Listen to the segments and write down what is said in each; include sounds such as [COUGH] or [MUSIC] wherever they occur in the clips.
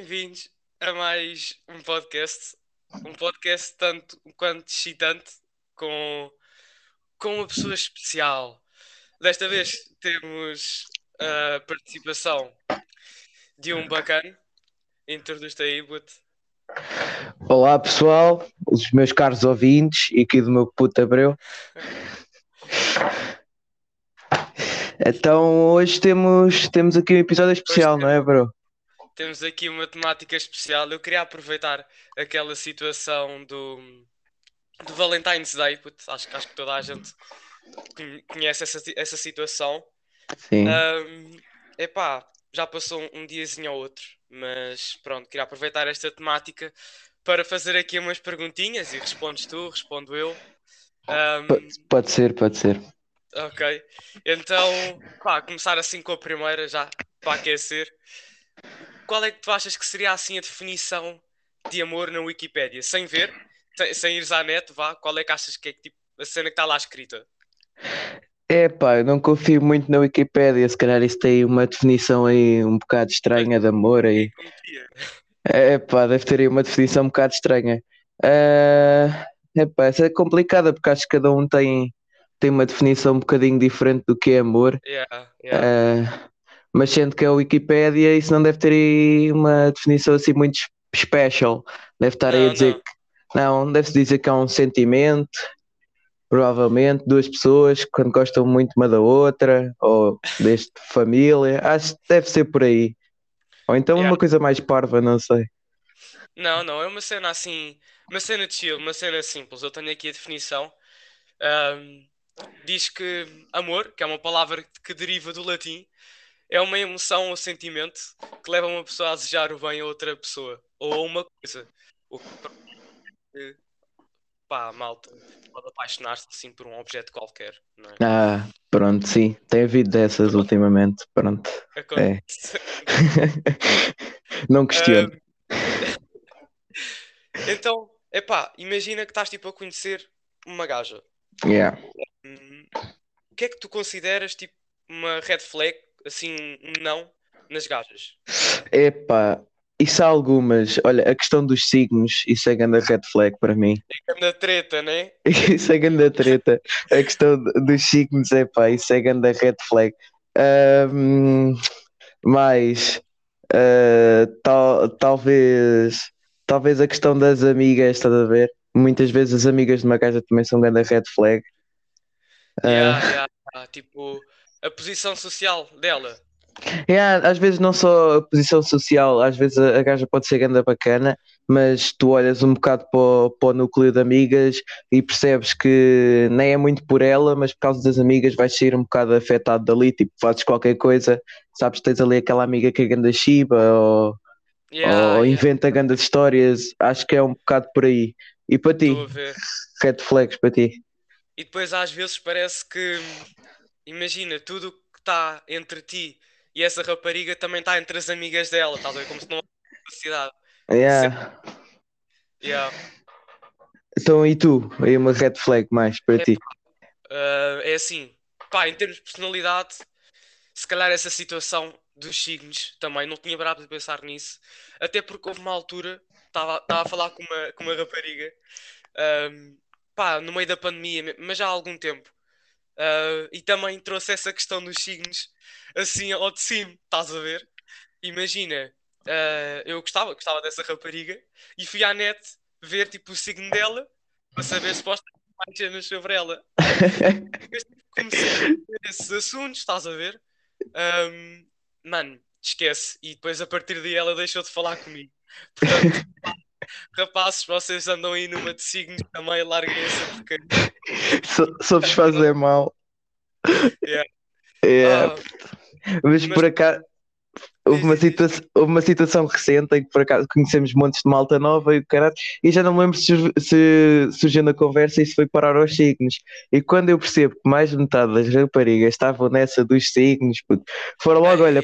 bem-vindos a mais um podcast. Um podcast tanto quanto excitante com, com uma pessoa especial. Desta vez temos a participação de um bacana. Introduz-te aí, But. Olá pessoal, os meus caros ouvintes e aqui do meu puto Abreu. [LAUGHS] Então hoje temos, temos aqui um episódio especial, não é, bro? Temos aqui uma temática especial. Eu queria aproveitar aquela situação do, do Valentine's Day, puto. acho, acho que toda a gente conhe- conhece essa, essa situação. Sim. Um, epá, já passou um, um diazinho ou outro, mas pronto, queria aproveitar esta temática para fazer aqui umas perguntinhas e respondes tu, respondo eu. Um, Pode, pode ser, pode ser. ok, então, pá, começar assim com a primeira já, para aquecer. Qual é que tu achas que seria assim a definição de amor na Wikipédia? Sem ver, sem, sem ires à net, vá, qual é que achas que é que, tipo, a cena que está lá escrita? É pá, eu não confio muito na Wikipédia, se calhar isso tem uma definição aí um bocado estranha de amor aí. É pá, deve ter aí uma definição um bocado estranha. Ah, é pá, essa é complicada porque acho que cada um tem, tem uma definição um bocadinho diferente do que é amor. Yeah, yeah. Ah, mas sendo que é a Wikipédia, isso não deve ter aí uma definição assim muito special. Deve estar aí a dizer não. que não, deve-se dizer que é um sentimento, provavelmente, duas pessoas quando gostam muito uma da outra, ou deste [LAUGHS] família, acho que deve ser por aí. Ou então Yeah. uma coisa mais parva, não sei. Não, não, é uma cena assim, uma cena de chill, uma cena simples. Eu tenho aqui a definição. Ahm, diz que amor, que é uma palavra que deriva do latim, é uma emoção ou sentimento que leva uma pessoa a desejar o bem a outra pessoa ou a uma coisa. O que, pá, malta pode apaixonar-se assim por um objeto qualquer, não é? Ah, pronto, sim, tem havido dessas ultimamente, pronto. Acontece. [LAUGHS] Não questiono. [LAUGHS] Então, epá, imagina que estás tipo a conhecer uma gaja. Yeah. Hum, O que é que tu consideras tipo uma red flag, assim, um não nas gajas? Epá, isso há algumas. Olha, a questão dos signos, isso é grande red flag para mim. [LAUGHS] Na treta, né? Isso é grande treta. A questão dos signos, epá, isso é grande red flag. Ahm, mais, ah, tal, talvez, talvez a questão das amigas, estás a ver? Muitas vezes as amigas de uma gaja também são grande red flag. Yeah, yeah, yeah, Tipo, a posição social dela. Yeah, às vezes não só a posição social, às vezes a, a gaja pode ser ganda bacana, mas tu olhas um bocado para o, para o núcleo de amigas e percebes que nem é muito por ela, mas por causa das amigas vais sair um bocado afetado dali, tipo, fazes qualquer coisa, sabes tens ali aquela amiga que é ganda chiba ou, Yeah, ou yeah, inventa grandes histórias, acho que é um bocado por aí. E para ti, red flags para ti? E depois às vezes parece que, imagina, tudo o que está entre ti e essa rapariga também está entre as amigas dela, estás a ver? Como se não houvesse capacidade. Yeah. Yeah. Então e tu? Aí uma red flag mais para ti? Uh, é assim, pá, em termos de personalidade, se calhar essa situação dos signos também não tinha parado de pensar nisso, até porque houve uma altura, estava a falar com uma, com uma rapariga, um, pá, no meio da pandemia, mas já há algum tempo, uh, e também trouxe essa questão dos signos assim ao de cima, estás a ver? Imagina, uh, eu gostava, gostava dessa rapariga e fui à net ver tipo o signo dela para saber supostamente mais cenas sobre ela. [LAUGHS] Mas tipo, comecei a ver esses assuntos, estás a ver? Ahm, mano, esquece. E depois a partir daí ela deixou de falar comigo. Portanto, [LAUGHS] rapazes, vocês andam aí numa de signos também, larguem essa porcaria. Só, só vos fazer mal. Yeah. Yeah. Ah, Mas mas- por acaso houve uma, Diz, diz, situa houve uma situação recente em que por acaso conhecemos montes de malta nova e o caralho, e já não me lembro se, se surgiu na conversa e se foi parar aos signos. E quando eu percebo que mais de metade das raparigas estavam nessa dos signos, puto, foram logo, olha,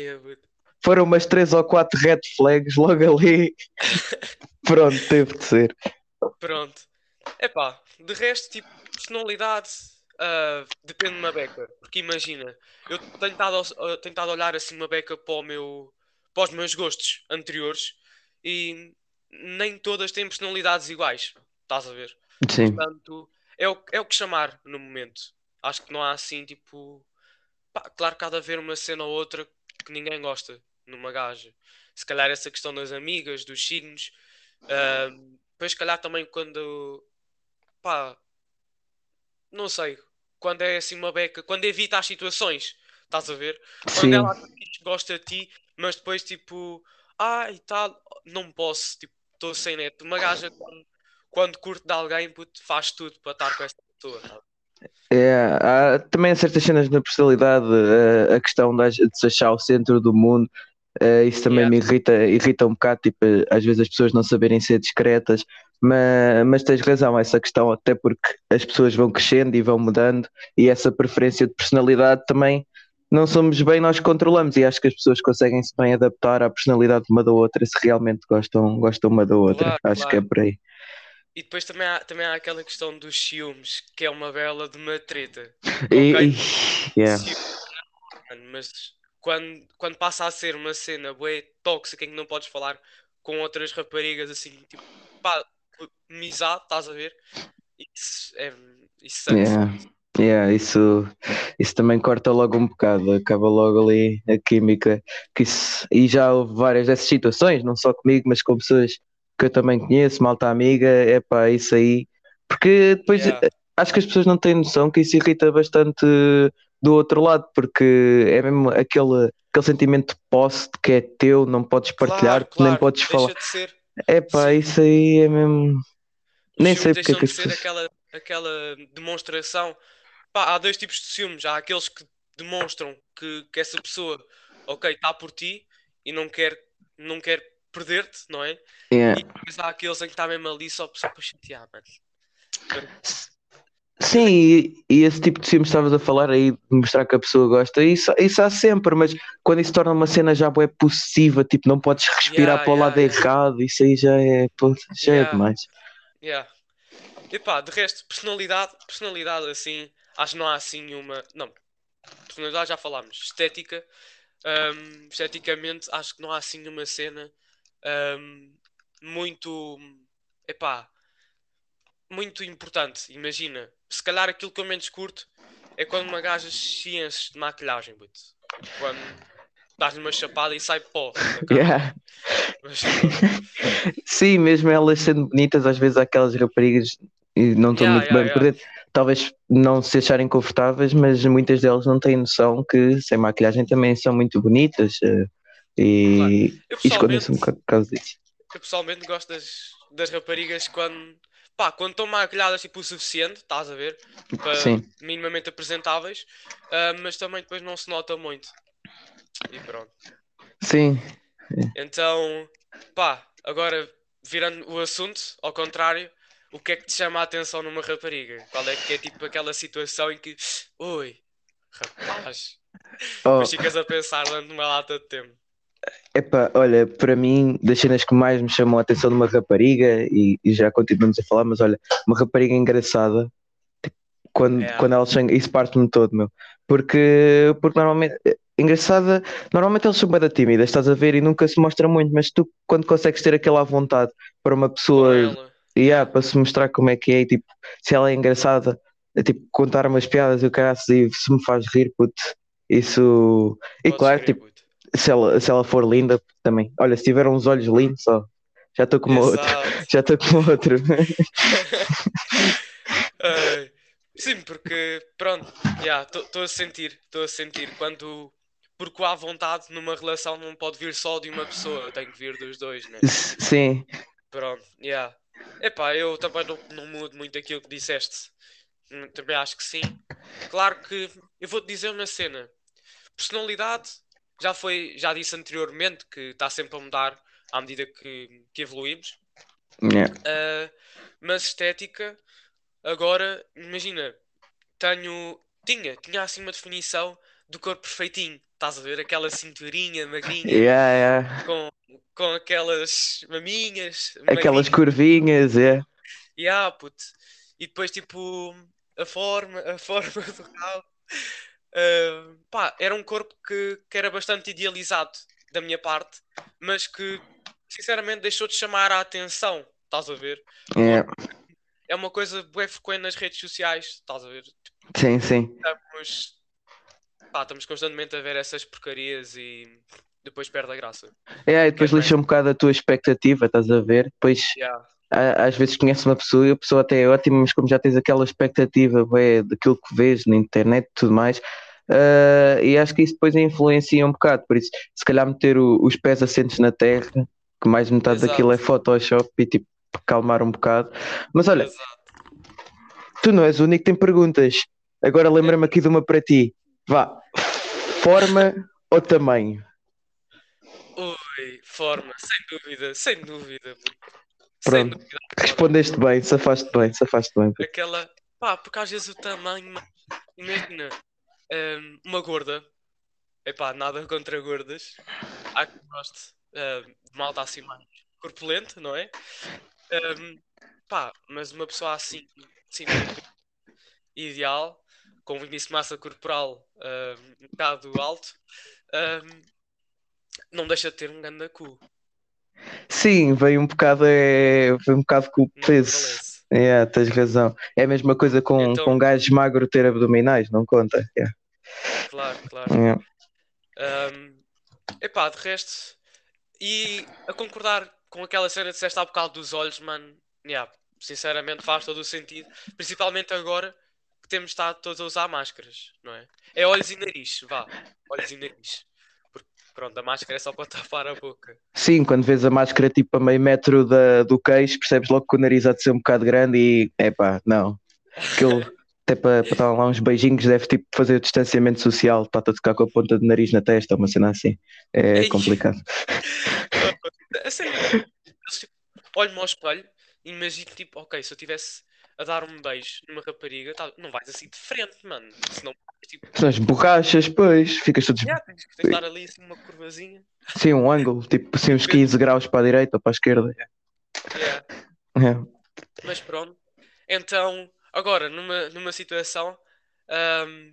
foram umas três ou quatro red flags logo ali. [LAUGHS] Pronto, teve de ser. Pronto. Epá, de resto, tipo, personalidade, ah, depende de uma beca. Porque imagina, eu tenho estado, a- tenho estado a olhar assim uma beca para o meu, para os meus gostos anteriores e nem todas têm personalidades iguais. Estás a ver? Sim. Portanto, é o, é o que chamar no momento. Acho que não há assim, tipo. Pá, claro que há de haver uma cena ou outra que ninguém gosta numa gaja. Se calhar essa questão das amigas, dos signos. Depois, se calhar também quando. Pá. Não sei. Quando é assim uma beca. Quando evita as situações. Estás a ver? Quando Sim. ela gosta de ti, mas depois tipo. Ah, e tal. Não posso. Tipo, estou sem neto. Uma gaja quando, quando curte de alguém, puto, faz tudo para estar com essa pessoa. tá? É, há também certas cenas na personalidade, eh, a questão de se achar o centro do mundo, eh, isso também Yeah. me irrita, irrita um bocado, tipo, às vezes as pessoas não saberem ser discretas, mas, mas tens razão, essa questão, até porque as pessoas vão crescendo e vão mudando, e essa preferência de personalidade também não somos bem nós controlamos, e acho que as pessoas conseguem se bem adaptar à personalidade de uma da outra, se realmente gostam, gostam uma da outra, Claro, acho que é claro. por aí. E depois também há, também há aquela questão dos ciúmes, que é uma bela de uma treta. E, Ok. e- yeah. Ciúmes, mas quando, quando passa a ser uma cena bué tóxica em que não podes falar com outras raparigas assim, tipo, pá, amizade, estás a ver? Isso é. Isso sucks. Yeah. Yeah, isso, isso também corta logo um bocado, acaba logo ali a química. Que isso, e já houve várias dessas situações, não só comigo, mas com pessoas que eu também conheço, malta amiga, é pá, isso aí. Porque depois Yeah. acho que as pessoas não têm noção que isso irrita bastante do outro lado, porque é mesmo aquele, aquele sentimento de posse de que é teu, não podes partilhar, Claro, claro, nem podes falar. É pá, isso aí é mesmo. Os Nem sei porque é que as pessoas. aquela, aquela demonstração. Pá, há dois tipos de ciúmes. Há aqueles que demonstram que, que essa pessoa, ok, está por ti e não quer, não quer perder-te, não é? Yeah. E depois há aqueles em que está mesmo ali só, só para chatear, mano. Sim, e, e esse tipo de que estavas a falar aí, de mostrar que a pessoa gosta, isso, isso há sempre, mas quando isso torna uma cena já é possessiva, tipo, não podes respirar Yeah, para o yeah, lado yeah. errado, isso aí já é, já é demais. Yeah. E pá, de resto, personalidade, personalidade assim, acho que não há assim uma. Não, personalidade já falámos. Estética, hum, esteticamente, acho que não há assim uma cena hum, muito. Epá, muito importante. Imagina, se calhar aquilo que eu menos curto é quando uma gaja se enche de maquilhagem. Quando dás-lhe uma chapada e sai pó. [LAUGHS] Yeah. Mas, Sim, mesmo elas sendo bonitas, às vezes há aquelas raparigas e não estão Yeah, muito yeah, bem por dentro, talvez não se acharem confortáveis, mas muitas delas não têm noção que sem maquilhagem também são muito bonitas eh, e, e escondem-se um bocado por causa disso. Eu pessoalmente gosto das, das raparigas quando, pá, quando estão maquilhadas tipo o suficiente, estás a ver? Para Sim. minimamente apresentáveis, ah, mas também depois não se nota muito. E pronto. Sim, Então, pá, agora virando o assunto, ao contrário, o que é que te chama a atenção numa rapariga? Qual é que é tipo aquela situação em que, ui, rapaz, oh, depois ficas a pensar durante uma lata de tempo. Epá, olha, para mim, das cenas que mais me chamam a atenção de uma rapariga, e, e já continuamos a falar, mas olha, uma rapariga engraçada, tipo, quando, É. quando ela chega, isso parte-me todo, meu. Porque, porque normalmente, engraçada, normalmente eles são bem tímidas, estás a ver, e nunca se mostra muito, mas tu, quando consegues ter aquela vontade para uma pessoa, e yeah, para se mostrar como é que é, e, tipo, se ela é engraçada, é, tipo, contar umas piadas e o caraças, e se me faz rir, puto, isso. E Podes claro, crer, tipo, puto. Se ela, se ela for linda também. Olha, se tiver uns olhos lindos, só. Já estou como outro. Já estou como outro. Sim, porque pronto, estou a sentir, estou a sentir quando porque há vontade numa relação não pode vir só de uma pessoa, tem que vir dos dois, né? Sim, Pronto, yeah. Epá, eu também não, não mudo muito aquilo que disseste. Hum, Também acho que sim. Claro que eu vou-te dizer uma cena. Personalidade, já foi, já disse anteriormente que está sempre a mudar à medida que, que evoluímos. yeah. Uh, mas estética, agora, imagina, tenho, tinha, tinha assim uma definição do corpo perfeitinho, estás a ver? Aquela cinturinha magrinha, Yeah, yeah. com, com aquelas maminhas, Aquelas curvinhas, é. Yeah, puto. E depois, tipo, a forma, a forma [LAUGHS] do rabo. Uh, pá, era um corpo que, que era bastante idealizado da minha parte, mas que sinceramente deixou de chamar a atenção, estás a ver? É, É uma coisa bem frequente nas redes sociais, estás a ver? sim, sim. Estamos, pá, estamos constantemente a ver essas porcarias e depois perde a graça. É, e depois é lixa um bocado a tua expectativa, estás a ver? Depois Yeah. a- às vezes conheces uma pessoa e a pessoa até é ótima, mas como já tens aquela expectativa bué, daquilo que vês na internet e tudo mais, ah, e acho que isso depois influencia um bocado. Por isso, se calhar meter o- os pés assentes na terra, que mais metade Exato. daquilo é Photoshop e tipo calmar um bocado. Mas olha, Exato. tu não és o único que tem perguntas. Agora lembra-me aqui de uma para ti. Vá, forma ou tamanho? Ui, forma, sem dúvida, sem dúvida. puto. Sem Pronto. dúvida. Respondeste bem, safaste bem, safaste bem. Aquela, pá, porque às vezes o tamanho, imagina, hum, uma gorda, epá, nada contra gordas, há que goste hum, de malta assim mais corpulenta, não é? Hum, pá, mas uma pessoa assim, assim ideal, com um índice de massa corporal hum, um bocado alto, hum, não deixa de ter um grande cu, Sim, veio um bocado, é, veio um bocado com o peso. É, tens razão. É a mesma coisa com, Então- com um gajo magro ter abdominais, não conta. É, Claro, claro. é. Um, epá, de resto, e a concordar com aquela cena que disseste há bocado dos olhos, mano, yeah, sinceramente faz todo o sentido, principalmente agora que temos estado todos a usar máscaras, não é? É olhos e nariz, vá, olhos e nariz. Pronto, a máscara é só para [LAUGHS] tapar a boca. Sim, quando vês a máscara tipo a meio metro da, do queixo, percebes logo que o nariz há de ser um bocado grande e epá, não. Aquilo até para, para dar lá uns beijinhos deve tipo fazer o distanciamento social, está-te a tocar com a ponta do nariz na testa, uma cena assim. É Ei. complicado. [LAUGHS] A sério, eles, tipo, olho-me ao espelho e imagino, tipo, ok, se eu tivesse a dar um beijo numa rapariga, tá, não vais assim de frente, mano, senão, tipo, São as borrachas, pois, ficas todos. Yeah, tens que dar ali assim uma curvazinha. Sim, um ângulo, tipo assim uns 15 graus para a direita ou para a esquerda. Yeah. É. Mas pronto. Então, agora, numa, numa situação, ahm,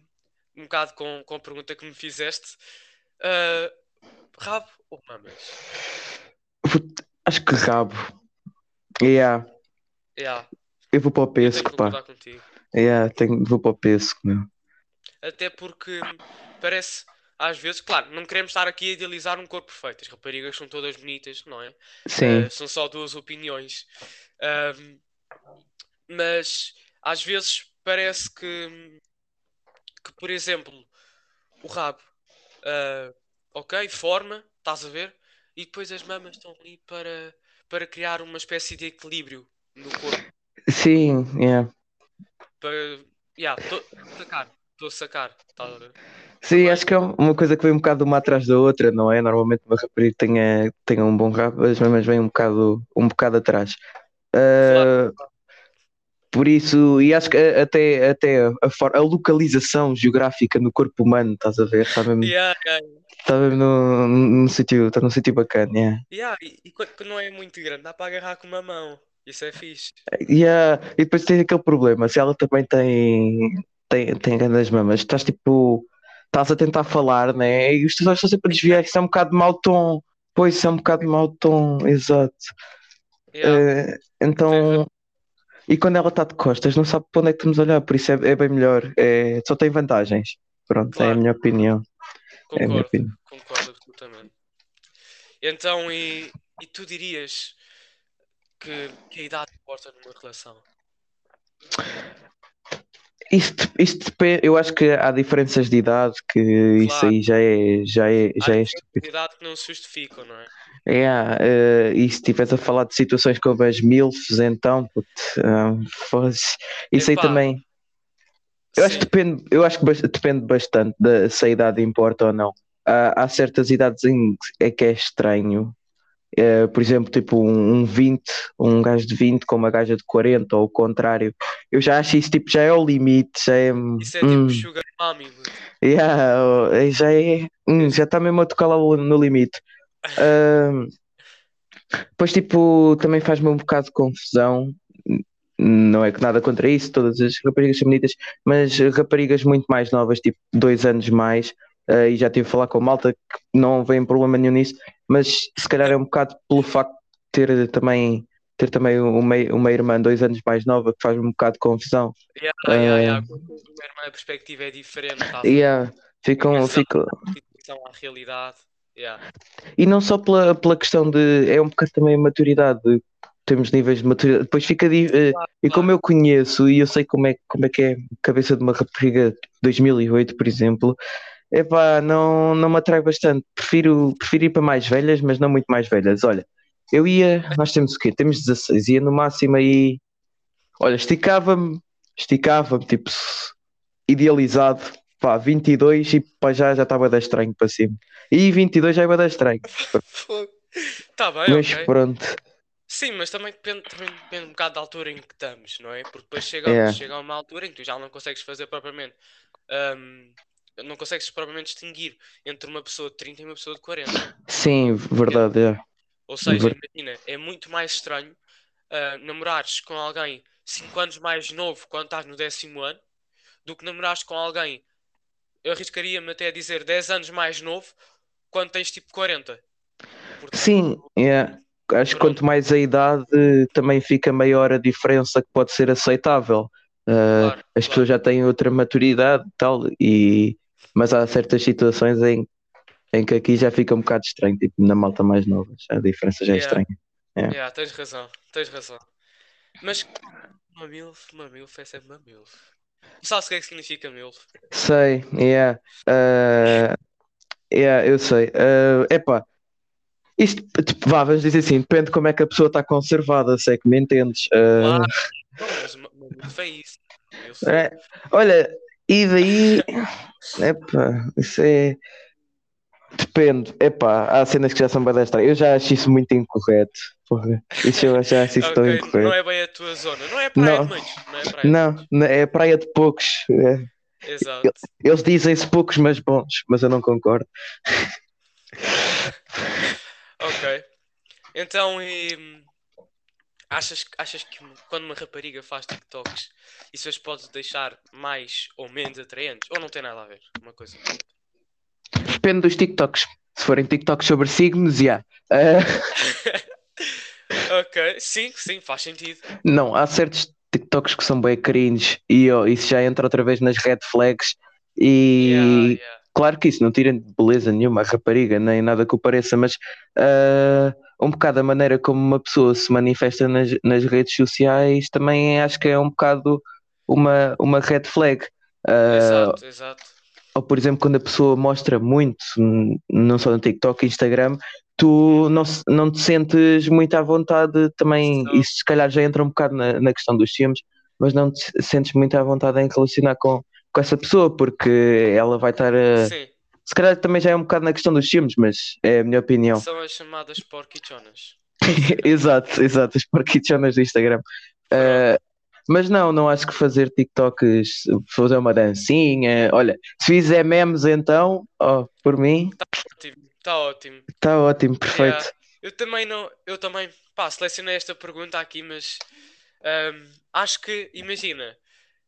um bocado com, com a pergunta que me fizeste, ah, rabo ou mamas? Acho que rabo. Yeah. Yeah, Eu vou para o pesco, pá. Yeah, tenho, vou para o pesco, meu. Até porque parece, às vezes, claro, não queremos estar aqui a idealizar um corpo perfeito. As raparigas são todas bonitas, não é? Sim, Uh, são só duas opiniões. Ahm, mas às vezes parece que, que por exemplo, o rabo, ah, ok, forma, estás a ver, e depois as mamas estão ali para, para criar uma espécie de equilíbrio no corpo. Sim, yeah. Para, yeah, estou a sacar, estou a sacar, estás a ver? Sim, acho que é uma coisa que vem um bocado uma atrás da outra, não é? Normalmente uma rapariga tenha, tenha um bom rabo, as mamas vêm um bocado, um bocado atrás. Ah, por isso, e acho que até, até a, for- a localização geográfica no corpo humano, estás a ver? Está mesmo, Yeah, yeah, está mesmo num, num sítio, está num sítio bacana, yeah. yeah, e, e quando não é muito grande, dá para agarrar com uma mão. Isso é fixe. Yeah, E depois tens aquele problema, se ela também tem, tem, tem grandes mamas, estás tipo, estás a tentar falar, né? E os teus olhos estão sempre a desviar, isso é um bocado de mau tom. Pois, isso é um bocado de mau tom, exato. Yeah. Eh, então, e quando ela está de costas, não sabe para onde é que estamos a olhar, por isso é, é bem melhor. É, só tem vantagens. Pronto, é a Claro. minha opinião. É a minha Concordo. opinião. Concordo absolutamente. Então, e, e tu dirias que, que a idade importa numa relação? Isso, dep- isso depende, eu acho que há diferenças de idade que isso Claro. aí já é, já é, Há já é estúpido. de idade que não se justificam, não é? É, eh, e se estiveres a falar de situações como as MILFs, então, foda-se. isso aí também. Eu acho que depende, eu acho que depende bastante da se a idade importa ou não. Há, há certas idades em que é que é estranho. Eh, por exemplo, tipo um, um 20, um gajo de 20 com uma gaja de 40 ou o contrário. Eu já acho isso tipo, já é o limite, já é. isso é hum, tipo sugar mommy. yeah, oh, eh, já é. hum, já está mesmo a tocar lá no limite. Depois, tipo, também faz-me um bocado de confusão. Não é que nada contra isso, todas as raparigas são bonitas, mas raparigas muito mais novas, tipo dois anos mais, uh, e já tive a falar com a malta que não vem problema nenhum nisso, mas se calhar é um bocado pelo facto de ter também ter também uma, uma irmã dois anos mais nova que faz um bocado de confusão. Yeah, yeah, yeah. Uma irmã a perspectiva é diferente. Tá? Yeah, ficam, ficam... à realidade. Yeah. E não só pela, pela questão de. É um bocado também a maturidade. Temos níveis de maturidade. Depois fica. Claro, e como eu conheço e eu sei como é, como é que é a cabeça de uma rapariga de 2008, por exemplo, epá, não, não me atrai bastante. Prefiro, prefiro ir para mais velhas, mas não muito mais velhas. Olha, eu ia. Nós temos o quê? Temos 16. Ia no máximo aí. Olha, esticava-me. Esticava-me, tipo, idealizado. Pá, 22 e pá, já estava já estranho para cima. E 22 já é dar estranho. Está [LAUGHS] bem, mas okay. pronto. Sim, mas também depende, também depende um bocado da altura em que estamos, não é? Porque depois chega, yeah. chega uma altura em que tu já não consegues fazer propriamente. Um, não consegues propriamente distinguir entre uma pessoa de 30 e uma pessoa de 40. Sim, verdade, é. Ou seja, Ver... imagina, é muito mais estranho uh, namorares com alguém 5 anos mais novo quando estás no décimo ano do que namorares com alguém, eu arriscaria-me até a dizer 10 anos mais novo quando tens tipo 40. Portanto, Sim, yeah. acho que quanto mais a idade, também fica maior a diferença que pode ser aceitável. Uh, claro, as claro. pessoas já têm outra maturidade tal, e mas há certas situações em, em que aqui já fica um bocado estranho, tipo na malta mais nova, a diferença já é estranha. Yeah. Yeah, tens razão, tens razão. Mas uma MILF, uma MILF é sempre uma MILF. Sabes o que é que significa MILF? Sei, yeah. Uh, Yeah, eu sei. Uh, epá, isto, tipo, vá, vamos dizer assim, depende de como é que a pessoa está conservada, se é que me entendes. Uh... Claro, mas foi isso. É, olha, e daí, epá, isso é. Depende, epá, há cenas que já são bem estranhas. Eu já acho isso muito incorreto. Porra. Isso eu já acho isso okay, tão incorreto. Não é bem a tua zona, não é praia não, de muitos, não é praia Não, não é praia de poucos. É. Exato. Eles dizem-se poucos, mas bons, mas eu não concordo. [LAUGHS] ok. Então, e, achas, achas que quando uma rapariga faz TikToks, isso as pode deixar mais ou menos atraentes? Ou não tem nada a ver? Uma coisa. Depende dos TikToks. Se forem TikToks sobre signos, já. Yeah. [LAUGHS] Uh... ok, sim, sim, faz sentido. Não, há certos TikToks que são bem cringe e oh, isso já entra outra vez nas red flags e yeah, yeah. claro que isso não tira beleza nenhuma a rapariga, nem nada que o pareça, mas uh, um bocado a maneira como uma pessoa se manifesta nas, nas redes sociais também acho que é um bocado uma, uma red flag. Uh, exato, exato. Ou por exemplo, quando a pessoa mostra muito, não só no TikTok, Instagram, tu não, não te sentes muito à vontade também, não. isso se calhar já entra um bocado na, na questão dos filmes, mas não te sentes muito à vontade em relacionar com, com essa pessoa, porque ela vai estar a. Sim. Se calhar também já é um bocado na questão dos filmes, mas é a minha opinião. São as chamadas porquichonas. [LAUGHS] exato, exato, as porquichonas do Instagram. Uh, mas não, não acho que fazer TikToks, fazer uma dancinha. Olha, se fizer memes então, oh, por mim. Tá ótimo. Está ótimo. Está ótimo, perfeito. Yeah. Eu também não, eu também, pá, selecionei esta pergunta aqui, mas um, acho que, imagina,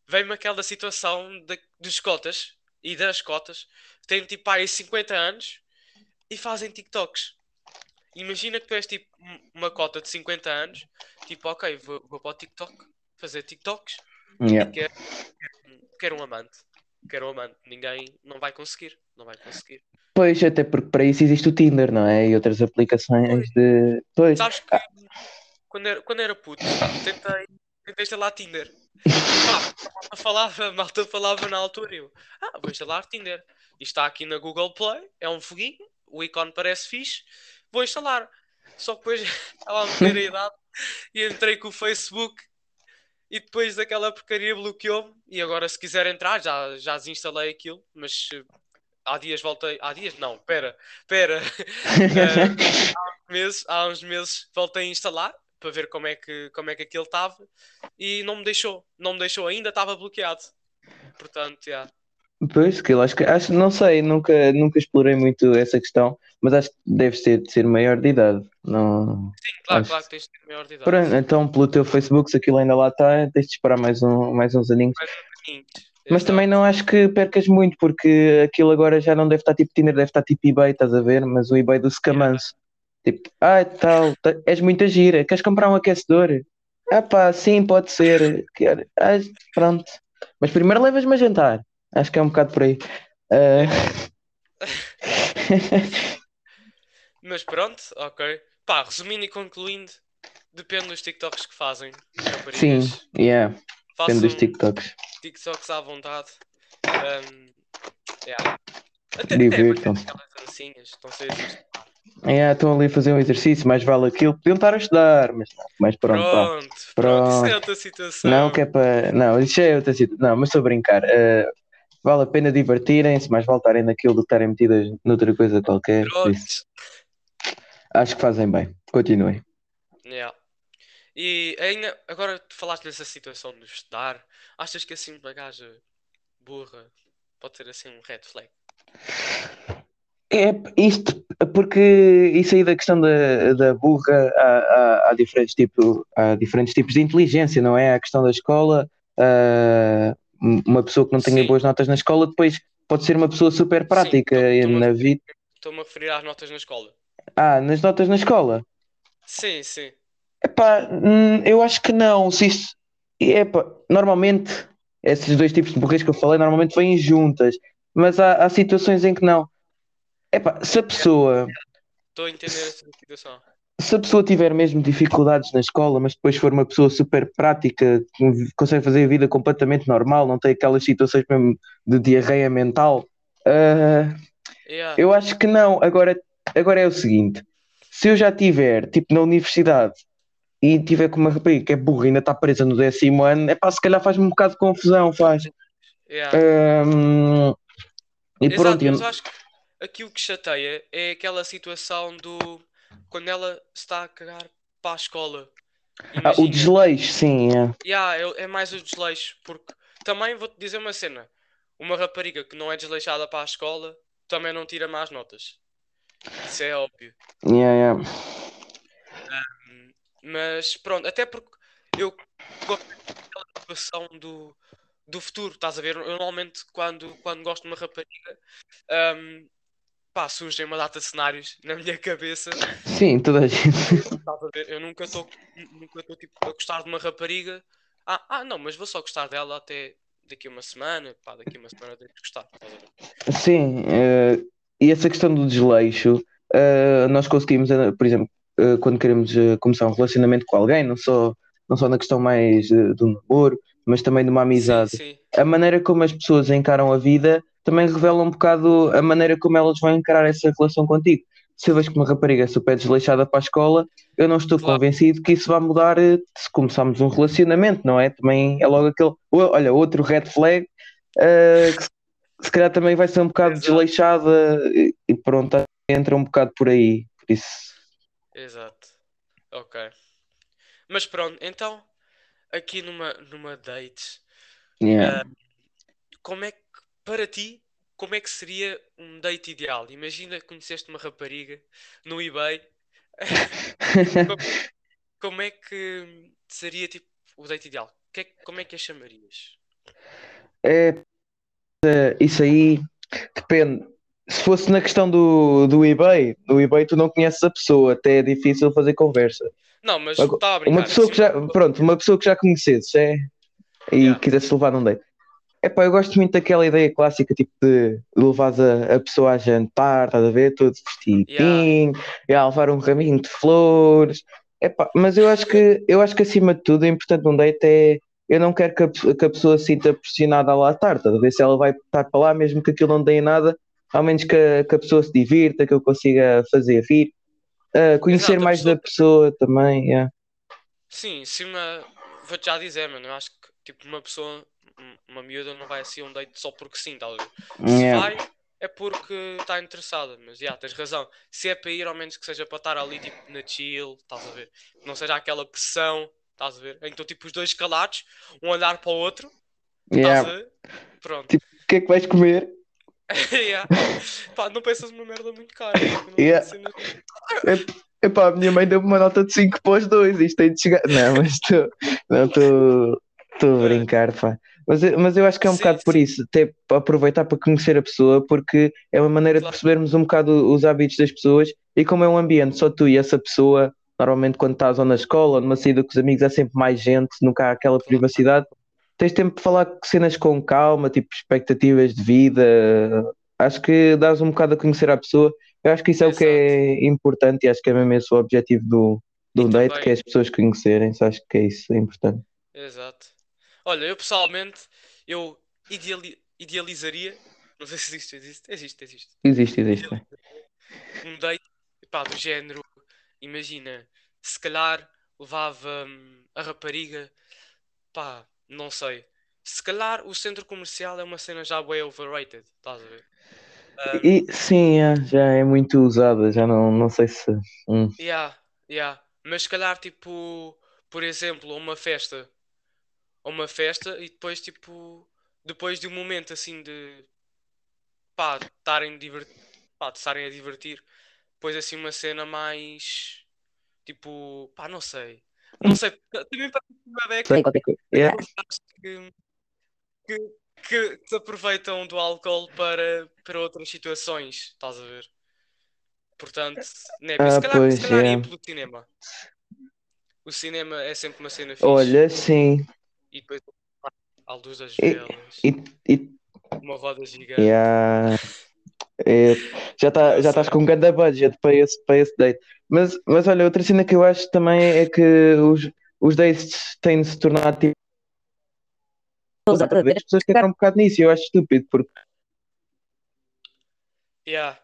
vem-me aquela situação de, dos cotas e das cotas que têm tipo aí 50 anos e fazem TikToks. Imagina que tu és tipo uma cota de 50 anos, tipo, ok, vou, vou para o TikTok fazer TikToks yeah. quero, quero um amante. Quero um amante. Ninguém não vai conseguir. Não vai conseguir. Pois, até porque para isso existe o Tinder, não é? E outras aplicações de. Pois. Sabes que quando, era, quando era puto, tentei, tentei instalar Tinder. A malta falava, a malta falava na altura. Eu, ah, vou instalar Tinder. E está aqui na Google Play, é um foguinho, o ícone parece fixe, vou instalar. Só que depois [LAUGHS] estava a meter a idade e entrei com o Facebook e depois daquela porcaria bloqueou-me. E agora, se quiser entrar, já, já desinstalei aquilo, mas há dias voltei. Há dias? Não, pera, pera. uh, [LAUGHS] [LAUGHS] há, meses, há uns meses voltei a instalar para ver como é que, como é que aquilo estava e não me deixou. Não me deixou ainda, estava bloqueado. Portanto, já. Yeah. Pois, que eu acho que acho, não sei, nunca, nunca explorei muito essa questão, mas acho que deves ter de ser maior de idade. Não, Sim, claro, acho... claro que tens de ser maior de idade. Pronto, então pelo teu Facebook, se aquilo ainda lá está, tens de esperar mais, um, mais uns aninhos. Mais. Mas Exato. também não acho que percas muito, porque aquilo agora já não deve estar tipo Tinder, deve estar tipo eBay, estás a ver? Mas o eBay do Scamanço. Tipo, ah, tal, és muita gira, queres comprar um aquecedor? Ah pá, sim, pode ser. Quero. Ah, pronto. Mas primeiro levas-me a jantar. Acho que é um bocado por aí. Ah, [LAUGHS] Mas pronto, ok. Pá, resumindo e concluindo, depende dos TikToks que fazem. sim, Raparigas, yeah, façam depende dos TikToks. TikToks à vontade. Um, yeah. Até, até Divirtam-se. aquelas dancinhas, estão a ser exercitadas. Yeah, estão ali a fazer um exercício, mais vale aquilo. Podiam estar a estudar, mas não. Mas pronto, pá. Pronto, pronto, isso é Pronto. outra situação. Não, que é para. Não, isso é outra situação. Não, mas estou a brincar. Ah, vale a pena divertirem-se, mais vale estarem naquilo do que estarem metidas noutra coisa qualquer. Pronto. acho que fazem bem. Continuem. Yeah. E ainda, agora tu falaste dessa situação de estudar, achas que assim uma gaja burra pode ser assim um red flag? É isto, porque isso aí da questão da, da burra, há, há, há diferentes tipos, há diferentes tipos de inteligência, não é? A questão da escola, ah, uma pessoa que não tenha Sim. boas notas na escola, depois pode ser uma pessoa super prática tô- tô-me a- na vida. Estou-me a referir às notas na escola. Ah, nas notas na escola. Sim, sim. Epá, hum, eu acho que não. Se isso, epá, normalmente, esses dois tipos de burrice que eu falei, normalmente vêm juntas, mas há, há situações em que não. Epá, se a pessoa, Estou a entender essa situação. se a pessoa tiver mesmo dificuldades na escola, mas depois for uma pessoa super prática, consegue fazer a vida completamente normal, não tem aquelas situações mesmo de diarreia mental, ah, Yeah. eu acho que não. Agora, agora é o seguinte: se eu já tiver, tipo, na universidade e tiver com uma rapariga que é burra e ainda está presa no décimo ano, é pá, se calhar faz-me um bocado de confusão, faz. Yeah. Ahm, e Exato, pronto, eu- mas eu acho que aquilo que chateia é aquela situação do quando ela está a cagar para a escola. ah, o desleixo, sim, é. yeah, é, é mais o desleixo, porque também vou-te dizer uma cena: uma rapariga que não é desleixada para a escola também não tira más notas. Isso é óbvio. Yeah, yeah. Mas pronto, até porque eu gosto daquela situação do, do futuro, estás a ver? Eu normalmente quando, quando gosto de uma rapariga, hum, pá, surgem uma data de cenários na minha cabeça. Sim, toda a gente. Eu nunca estou nunca tipo a gostar de uma rapariga. Ah, ah, não, mas vou só gostar dela até daqui a uma semana, pá, daqui a uma semana gostar, estás a ver? Sim, eh, e essa questão do desleixo, eh, nós conseguimos, eh, por exemplo, eh, quando queremos começar um relacionamento com alguém, não só, não só na questão mais do namoro, mas também de uma amizade. Sim, sim. a maneira como as pessoas encaram a vida também revela um bocado a maneira como elas vão encarar essa relação contigo. Se eu vejo que uma rapariga é super desleixada para a escola, eu não estou Claro. convencido que isso vai mudar eh, se começarmos um relacionamento, não é? Também é logo aquele. Olha, outro red flag eh, que se- calhar também vai ser um bocado Exato. desleixada e pronto, entra um bocado por aí. Por isso, Exato. Ok. Mas pronto, então, aqui numa, numa date, yeah. como é que, para ti, como é que seria um date ideal? Imagina que conheceste uma rapariga no eBay. [LAUGHS] como, como é que seria tipo o date ideal? Que é que- como é que a chamarias? É, isso aí depende. Se fosse na questão do, do eBay, do eBay tu não conheces a pessoa, até é difícil fazer conversa. Não, mas Agora, estava a brincar. Uma pessoa que já, pronto, uma pessoa que já conhecesses, é, e Yeah. quisesse levar num date. Epá, eu gosto muito daquela ideia clássica, tipo de levar a, a pessoa a jantar, estás a ver, todo vestidinho, e a levar um raminho de flores. Epá, mas eu acho que, eu acho que acima de tudo, o importante num date é, eu não quero que a, que a pessoa se sinta pressionada a lá estar, estás a ver se ela vai estar para lá, mesmo que aquilo não dê em nada, ao menos que a, que a pessoa se divirta, que eu consiga fazer rir. Ah, conhecer Exato, mais pessoa- da pessoa também, yeah. Sim, uma. Vou-te já dizer, mano. Eu acho que tipo uma pessoa, uma miúda, não vai assim a um date só porque sim, estás a ver? Se Yeah. vai, é porque está interessada. Mas já, tens razão. Se é para ir, ao menos que seja para estar ali tipo na chill, estás a ver? Não seja aquela pressão, estás a ver? Estão tipo os dois calados, um olhar para o outro, estás Yeah. a ver? Pronto. O que é que vais comer? [LAUGHS] Yeah. Pá, não pensas numa merda muito cara. não Yeah. cenas- Epá, a minha mãe deu-me uma nota de 5 para os dois, isto tem de chegar. Não, mas estou não estou estou a [LAUGHS] brincar, pá. Mas, eu- mas eu acho que é um Sim, bocado por isso, até aproveitar para conhecer a pessoa, porque é uma maneira de claro, percebermos um bocado os hábitos das pessoas e como é um ambiente. Só tu e essa pessoa, normalmente quando estás ou na escola ou numa saída com os amigos há sempre mais gente, nunca há aquela privacidade, tens tempo de falar cenas com calma, tipo expectativas de vida, acho que dás um bocado a conhecer a pessoa, eu acho que isso é o que é importante e acho que é mesmo esse o objetivo do, E do date, que é também, as pessoas conhecerem-se, acho que é isso, é importante. exato. Olha, eu pessoalmente, eu ideali- idealizaria, não sei se existe, existe, existe, existe. Existe, existe. um date, pá, do género, imagina, se calhar levava hum, a rapariga, pá, não sei. Se calhar o centro comercial é uma cena já way overrated, estás a ver? Um, E sim, é, já é muito usada, já não, não sei se. hum. yeah, yeah. Mas se calhar, tipo, por exemplo, a uma festa, a uma festa e depois, tipo, depois de um momento assim de, pá, estarem divert... pá, de estarem a divertir, depois assim uma cena mais, tipo, pá, não sei. Não sei, também para uma beca, que, que, que se aproveitam do álcool para, para outras situações, estás a ver? Portanto, né, Ah, se calhar, pois, se calhar ia yeah. pelo cinema. O cinema é sempre uma cena fixe. Olha, sim. E depois à luz das E, velas, e, e uma roda gigante. yeah, é, já, tá, já estás com um grande budget para esse, para esse date. Mas, mas olha, outra cena que eu acho também é que os, os dates têm de se tornar tipo. As pessoas querem um bocado nisso eu acho estúpido, porque Yeah.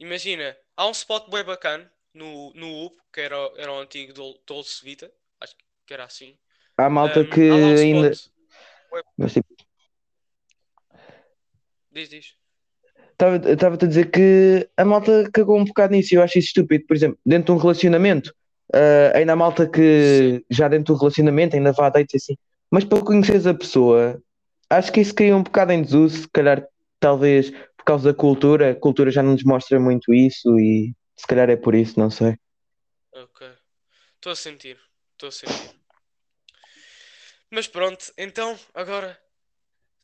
Imagina, há um spot bem bacana no, no UP, que era, era o antigo Dol- Dolce Vita, acho que era assim. Há malta Um, que há um ainda. Mas tipo, Diz, diz. Estava-te a dizer que a malta cagou um bocado nisso eu acho isso estúpido. Por exemplo, dentro de um relacionamento, ah, ainda há malta que já dentro do relacionamento ainda vá a dates assim. Mas para conheceres a pessoa, acho que isso caiu um bocado em desuso. Se calhar, talvez por causa da cultura, a cultura já não nos mostra muito isso e se calhar é por isso, não sei. Ok. Estou a sentir. Estou a sentir. Mas pronto, então, agora,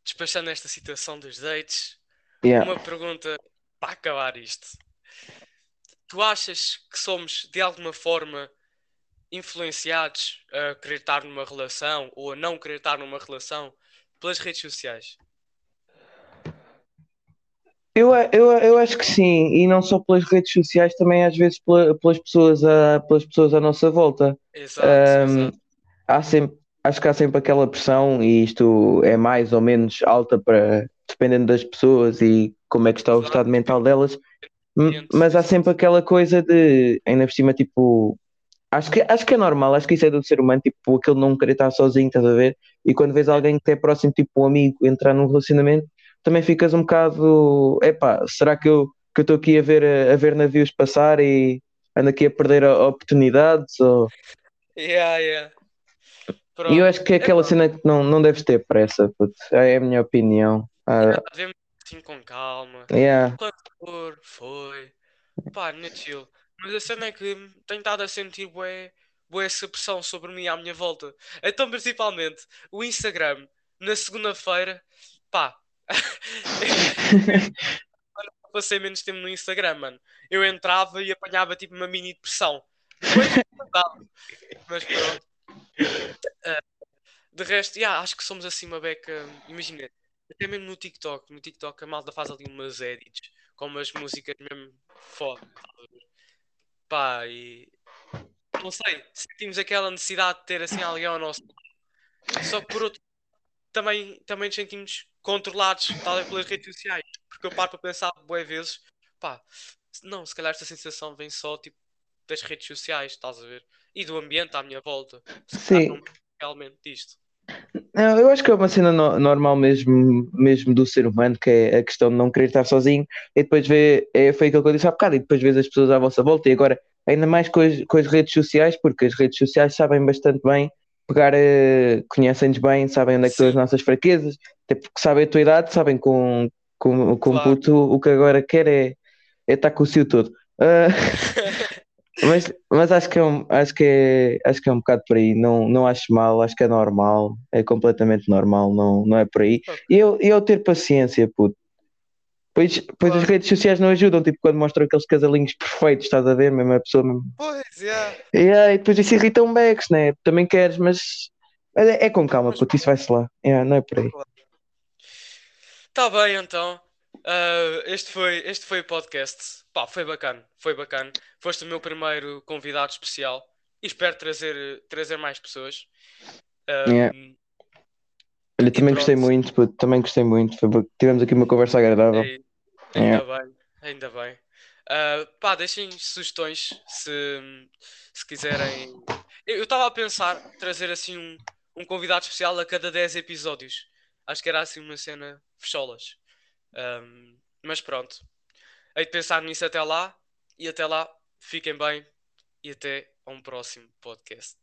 despachando esta situação dos dates, Yeah. uma pergunta para acabar isto. Tu achas que somos, de alguma forma, influenciados a querer estar numa relação ou a não querer estar numa relação pelas redes sociais? Eu, eu, eu acho que sim, e não só pelas redes sociais, também às vezes pela- pelas pessoas, a, pelas pessoas à nossa volta. Exato, Ahm, exato. há sempre, acho que há sempre aquela pressão, e isto é mais ou menos alta para dependendo das pessoas e como é que está o estado mental delas, mas há sempre aquela coisa de, ainda por cima, tipo, acho que, acho que é normal, acho que isso é do ser humano, tipo, aquele não querer estar sozinho, estás a ver? E quando vês alguém que é próximo, tipo um amigo, entrar num relacionamento, também ficas um bocado, epá, será que eu que eu estou aqui a ver, a ver navios passar e ando aqui a perder a- oportunidades? Ou... Yeah, yeah. E Pronto. eu acho que é aquela cena que não, não deves ter pressa, puto. É a minha opinião. Ah, Yeah, devemos assim com calma. yeah. Quando for, foi. Pá, na chill. Mas a cena é que tenho estado a sentir bué, bué essa pressão sobre mim à minha volta. Então, principalmente, o Instagram, na segunda-feira, pá. [LAUGHS] passei menos tempo no Instagram, mano. Eu entrava e apanhava tipo uma mini depressão. Depois. Mas pronto. Ah, de resto, yeah, acho que somos assim uma beca. Imagina, até mesmo no TikTok. No TikTok a malta faz ali umas edits com umas músicas mesmo foda. Pá, e não sei, sentimos aquela necessidade de ter assim alguém ao nosso. Só que por outro também, também nos sentimos controlados talvez pelas redes sociais. Porque eu paro para pensar bué vezes, pá, não, se calhar esta sensação vem só tipo das redes sociais, estás a ver? E do ambiente à minha volta. Sim. realmente disto. Não, eu acho que é uma cena no- normal mesmo, mesmo do ser humano, que é a questão de não querer estar sozinho e depois ver, é, foi aquilo que eu disse há bocado, e depois vês as pessoas à vossa volta e agora ainda mais com as, com as redes sociais, porque as redes sociais sabem bastante bem pegar, eh, conhecem-nos bem, sabem onde é que estão as nossas fraquezas, até porque sabem a tua idade, sabem com, com, com Claro. puto o que agora quer é, é estar com o cio todo. Ah, [LAUGHS] Mas, mas acho que é um, acho que é, acho que é um bocado por aí. Não, não acho mal, acho que é normal, é completamente normal, não, não é por aí. E eu, eu ter paciência, puto. Pois, pois as Claro. redes sociais não ajudam, tipo quando mostram aqueles casalinhos perfeitos, estás a ver? Mesmo a pessoa mesmo. Pois, yeah. E depois isso irrita um becos, né? Também queres, mas é, é com calma, puto, isso vai-se lá. Yeah, não é por aí. Tá bem, então. Ah, este foi, este foi o podcast. Pá, foi bacana, foi bacana. Foste o meu primeiro convidado especial e espero trazer, trazer mais pessoas. Ah, Yeah. Olha, também gostei pronto. muito, puto, também gostei muito. Foi, tivemos aqui uma conversa agradável. e- ainda bem, ainda bem. Ah, pá, deixem sugestões se, se quiserem. Eu estava a pensar trazer assim um, um convidado especial a cada 10 episódios. Acho que era assim uma cena fecholas. Ahm, mas pronto. Hei de pensar nisso até lá. E até lá, fiquem bem. E até a um próximo podcast.